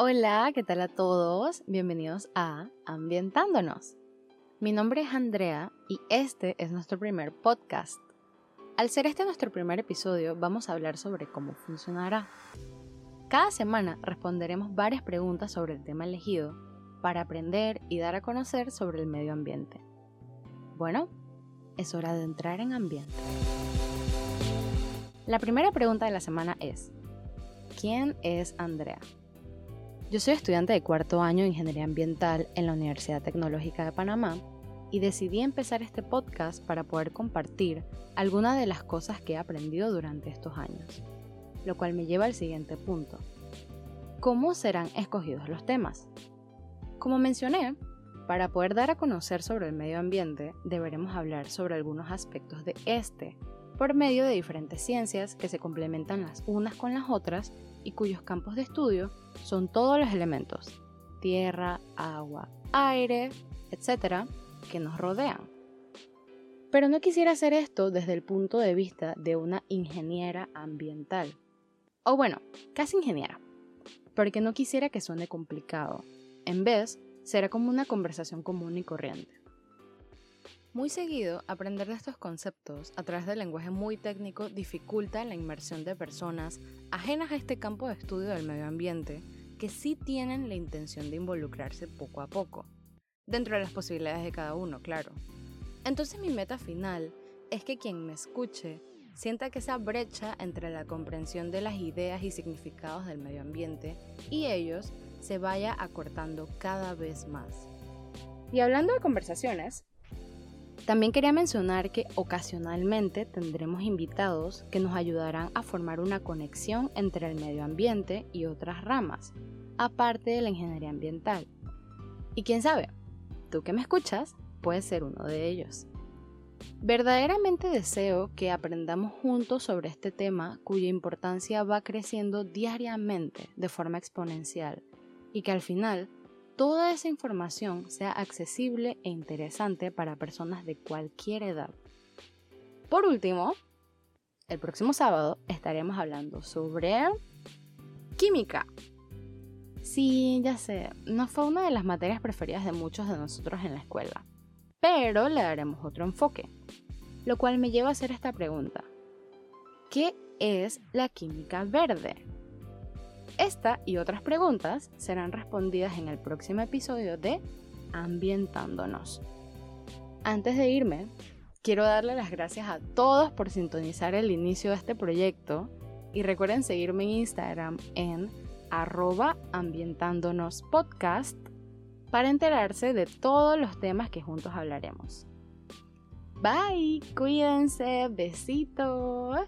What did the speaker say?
Hola, ¿qué tal a todos? Bienvenidos a Ambientándonos. Mi nombre es Andrea y este es nuestro primer podcast. Al ser este nuestro primer episodio, vamos a hablar sobre cómo funcionará. Cada semana responderemos varias preguntas sobre el tema elegido para aprender y dar a conocer sobre el medio ambiente. Bueno, es hora de entrar en ambiente. La primera pregunta de la semana es, ¿quién es Andrea? Yo soy estudiante de cuarto año de Ingeniería Ambiental en la Universidad Tecnológica de Panamá y decidí empezar este podcast para poder compartir algunas de las cosas que he aprendido durante estos años, lo cual me lleva al siguiente punto. ¿Cómo serán escogidos los temas? Como mencioné, para poder dar a conocer sobre el medio ambiente, deberemos hablar sobre algunos aspectos de este, por medio de diferentes ciencias que se complementan las unas con las otras y cuyos campos de estudio son todos los elementos, tierra, agua, aire, etcétera, que nos rodean. Pero no quisiera hacer esto desde el punto de vista de una ingeniera ambiental. O bueno, casi ingeniera. Porque no quisiera que suene complicado. En vez, será como una conversación común y corriente. Muy seguido, aprender de estos conceptos a través del lenguaje muy técnico dificulta la inmersión de personas ajenas a este campo de estudio del medio ambiente que sí tienen la intención de involucrarse poco a poco, dentro de las posibilidades de cada uno, claro. Entonces mi meta final es que quien me escuche sienta que esa brecha entre la comprensión de las ideas y significados del medio ambiente y ellos se vaya acortando cada vez más. Y hablando de conversaciones, también quería mencionar que ocasionalmente tendremos invitados que nos ayudarán a formar una conexión entre el medio ambiente y otras ramas, aparte de la ingeniería ambiental. Y quién sabe, tú que me escuchas, puedes ser uno de ellos. Verdaderamente deseo que aprendamos juntos sobre este tema cuya importancia va creciendo diariamente de forma exponencial y que al final toda esa información sea accesible e interesante para personas de cualquier edad. Por último, el próximo sábado estaremos hablando sobre química. Sí, ya sé, no fue una de las materias preferidas de muchos de nosotros en la escuela, pero le daremos otro enfoque, lo cual me lleva a hacer esta pregunta. ¿Qué es la química verde? Esta y otras preguntas serán respondidas en el próximo episodio de Ambientándonos. Antes de irme, quiero darle las gracias a todos por sintonizar el inicio de este proyecto y recuerden seguirme en Instagram en arroba ambientándonos para enterarse de todos los temas que juntos hablaremos. Bye, cuídense, besitos.